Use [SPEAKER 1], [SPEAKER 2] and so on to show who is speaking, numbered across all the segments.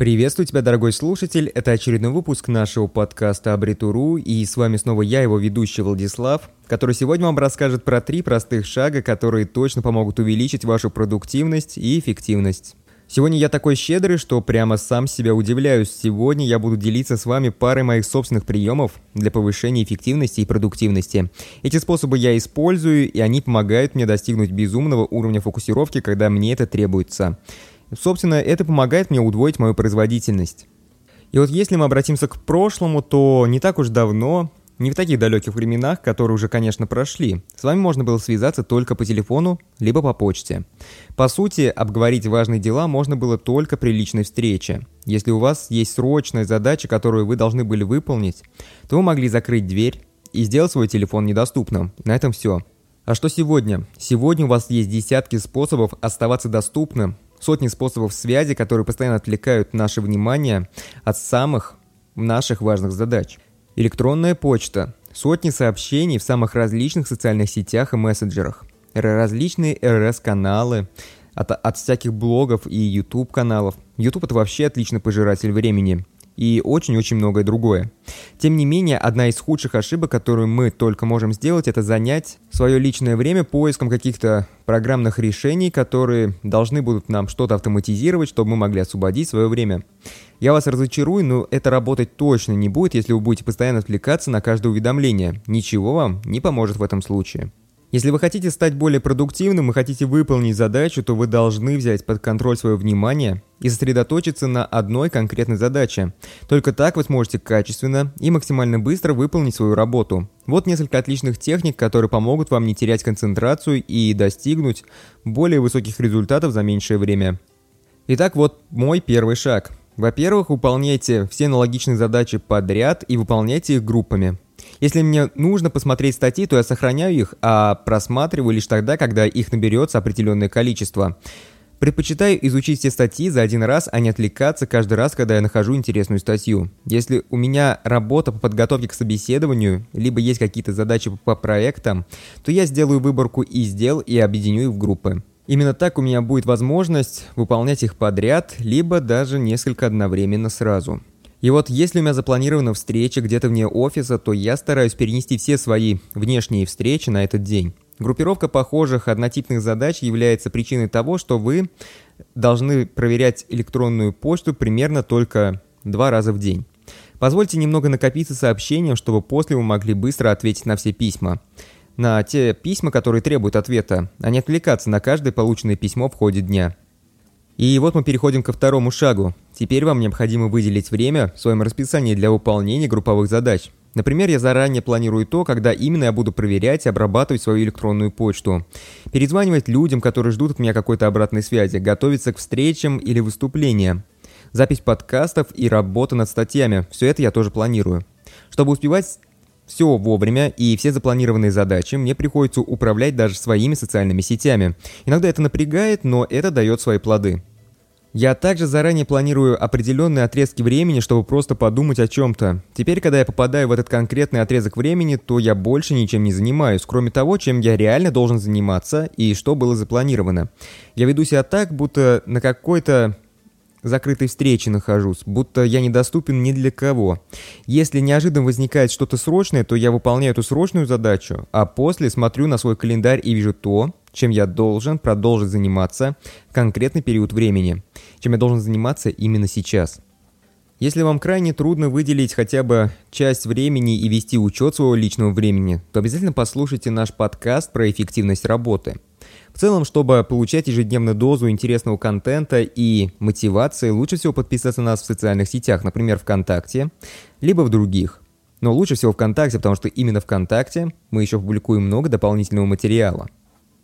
[SPEAKER 1] Приветствую тебя, дорогой слушатель. Это очередной выпуск нашего подкаста Абритуру, и с вами снова я, его ведущий Владислав, который сегодня вам расскажет про три простых шага, которые точно помогут увеличить вашу продуктивность и эффективность. Сегодня я такой щедрый, что прямо сам себя удивляюсь. Сегодня я буду делиться с вами парой моих собственных приемов для повышения эффективности и продуктивности. Эти способы я использую, и они помогают мне достигнуть безумного уровня фокусировки, когда мне это требуется. Собственно, это помогает мне удвоить мою производительность. И вот если мы обратимся к прошлому, то не так уж давно, не в таких далеких временах, которые уже, конечно, прошли, с вами можно было связаться только по телефону, либо по почте. По сути, обговорить важные дела можно было только при личной встрече. Если у вас есть срочная задача, которую вы должны были выполнить, то вы могли закрыть дверь и сделать свой телефон недоступным. На этом все. А что сегодня? Сегодня у вас есть десятки способов оставаться доступным, сотни способов связи, которые постоянно отвлекают наше внимание от самых наших важных задач. Электронная почта, сотни сообщений в самых различных социальных сетях и мессенджерах, различные РС-каналы, от, от всяких блогов и YouTube-каналов. YouTube это вообще отличный пожиратель времени и очень-очень многое другое. Тем не менее, одна из худших ошибок, которую мы только можем сделать, это занять свое личное время поиском каких-то программных решений, которые должны будут нам что-то автоматизировать, чтобы мы могли освободить свое время. Я вас разочарую, но это работать точно не будет, если вы будете постоянно отвлекаться на каждое уведомление. Ничего вам не поможет в этом случае. Если вы хотите стать более продуктивным и хотите выполнить задачу, то вы должны взять под контроль свое внимание и сосредоточиться на одной конкретной задаче. Только так вы сможете качественно и максимально быстро выполнить свою работу. Вот несколько отличных техник, которые помогут вам не терять концентрацию и достигнуть более высоких результатов за меньшее время. Итак, вот мой первый шаг. Во-первых, выполняйте все аналогичные задачи подряд и выполняйте их группами. Если мне нужно посмотреть статьи, то я сохраняю их, а просматриваю лишь тогда, когда их наберется определенное количество. Предпочитаю изучить все статьи за один раз, а не отвлекаться каждый раз, когда я нахожу интересную статью. Если у меня работа по подготовке к собеседованию, либо есть какие-то задачи по проектам, то я сделаю выборку из дел и объединю их в группы. Именно так у меня будет возможность выполнять их подряд, либо даже несколько одновременно сразу. И вот если у меня запланирована встреча где-то вне офиса, то я стараюсь перенести все свои внешние встречи на этот день. Группировка похожих однотипных задач является причиной того, что вы должны проверять электронную почту примерно только два раза в день. Позвольте немного накопиться сообщением, чтобы после вы могли быстро ответить на все письма. На те письма, которые требуют ответа, а не отвлекаться на каждое полученное письмо в ходе дня. И вот мы переходим ко второму шагу. Теперь вам необходимо выделить время в своем расписании для выполнения групповых задач. Например, я заранее планирую то, когда именно я буду проверять и обрабатывать свою электронную почту. Перезванивать людям, которые ждут от меня какой-то обратной связи, готовиться к встречам или выступлениям. Запись подкастов и работа над статьями. Все это я тоже планирую. Чтобы успевать все вовремя и все запланированные задачи, мне приходится управлять даже своими социальными сетями. Иногда это напрягает, но это дает свои плоды. Я также заранее планирую определенные отрезки времени, чтобы просто подумать о чем-то. Теперь, когда я попадаю в этот конкретный отрезок времени, то я больше ничем не занимаюсь, кроме того, чем я реально должен заниматься и что было запланировано. Я веду себя так, будто на какой-то закрытой встрече нахожусь, будто я недоступен ни для кого. Если неожиданно возникает что-то срочное, то я выполняю эту срочную задачу, а после смотрю на свой календарь и вижу то, чем я должен продолжить заниматься в конкретный период времени, чем я должен заниматься именно сейчас. Если вам крайне трудно выделить хотя бы часть времени и вести учет своего личного времени, то обязательно послушайте наш подкаст про эффективность работы. В целом, чтобы получать ежедневную дозу интересного контента и мотивации, лучше всего подписаться на нас в социальных сетях, например, ВКонтакте, либо в других. Но лучше всего ВКонтакте, потому что именно ВКонтакте мы еще публикуем много дополнительного материала.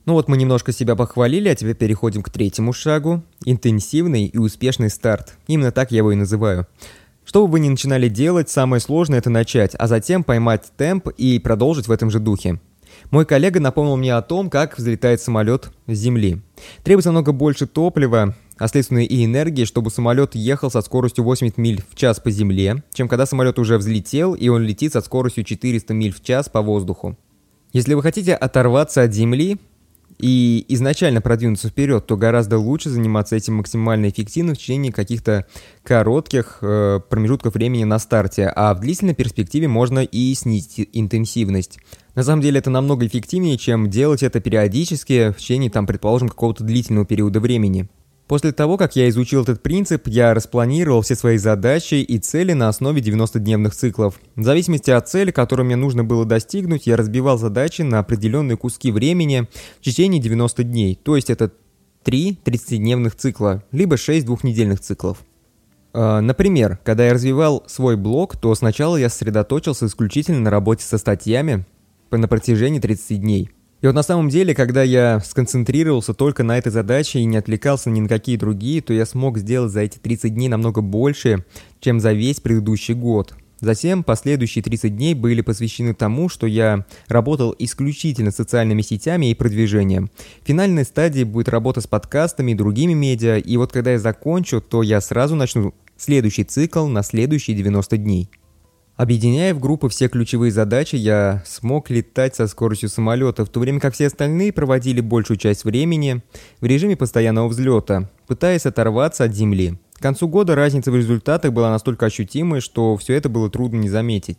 [SPEAKER 1] Ну вот мы немножко себя похвалили, а теперь переходим к третьему шагу. Интенсивный и успешный старт. Именно так я его и называю. Что бы вы ни начинали делать, самое сложное это начать, а затем поймать темп и продолжить в этом же духе. Мой коллега напомнил мне о том, как взлетает самолет с земли. Требуется много больше топлива, а следственно и энергии, чтобы самолет ехал со скоростью 80 миль в час по земле, чем когда самолет уже взлетел и он летит со скоростью 400 миль в час по воздуху. Если вы хотите оторваться от земли, и изначально продвинуться вперед, то гораздо лучше заниматься этим максимально эффективно в течение каких-то коротких э, промежутков времени на старте, а в длительной перспективе можно и снизить интенсивность. На самом деле это намного эффективнее, чем делать это периодически в течение, там, предположим, какого-то длительного периода времени. После того, как я изучил этот принцип, я распланировал все свои задачи и цели на основе 90-дневных циклов. В зависимости от цели, которую мне нужно было достигнуть, я разбивал задачи на определенные куски времени в течение 90 дней, то есть это 3 30-дневных цикла, либо 6 двухнедельных циклов. А, например, когда я развивал свой блог, то сначала я сосредоточился исключительно на работе со статьями на протяжении 30 дней. И вот на самом деле, когда я сконцентрировался только на этой задаче и не отвлекался ни на какие другие, то я смог сделать за эти 30 дней намного больше, чем за весь предыдущий год. Затем последующие 30 дней были посвящены тому, что я работал исключительно социальными сетями и продвижением. Финальной стадии будет работа с подкастами и другими медиа, и вот когда я закончу, то я сразу начну следующий цикл на следующие 90 дней. Объединяя в группы все ключевые задачи, я смог летать со скоростью самолета, в то время как все остальные проводили большую часть времени в режиме постоянного взлета, пытаясь оторваться от Земли. К концу года разница в результатах была настолько ощутимой, что все это было трудно не заметить.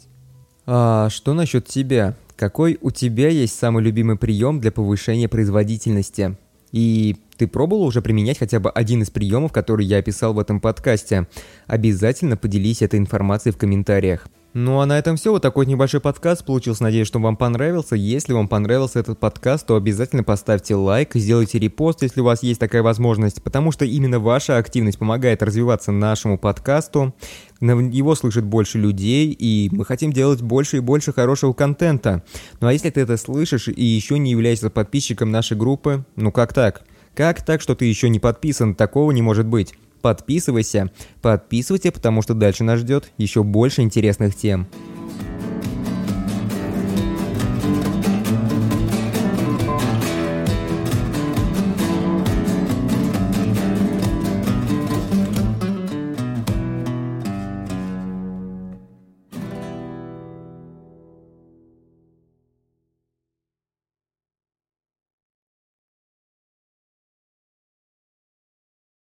[SPEAKER 1] А что насчет тебя? Какой у тебя есть самый любимый прием для повышения производительности? И ты пробовал уже применять хотя бы один из приемов, которые я описал в этом подкасте? Обязательно поделись этой информацией в комментариях. Ну а на этом все. Вот такой небольшой подкаст получился. Надеюсь, что вам понравился. Если вам понравился этот подкаст, то обязательно поставьте лайк, сделайте репост, если у вас есть такая возможность, потому что именно ваша активность помогает развиваться нашему подкасту. Его слышит больше людей, и мы хотим делать больше и больше хорошего контента. Ну а если ты это слышишь и еще не являешься подписчиком нашей группы, ну как так? Как так, что ты еще не подписан? Такого не может быть подписывайся. Подписывайте, потому что дальше нас ждет еще больше интересных тем.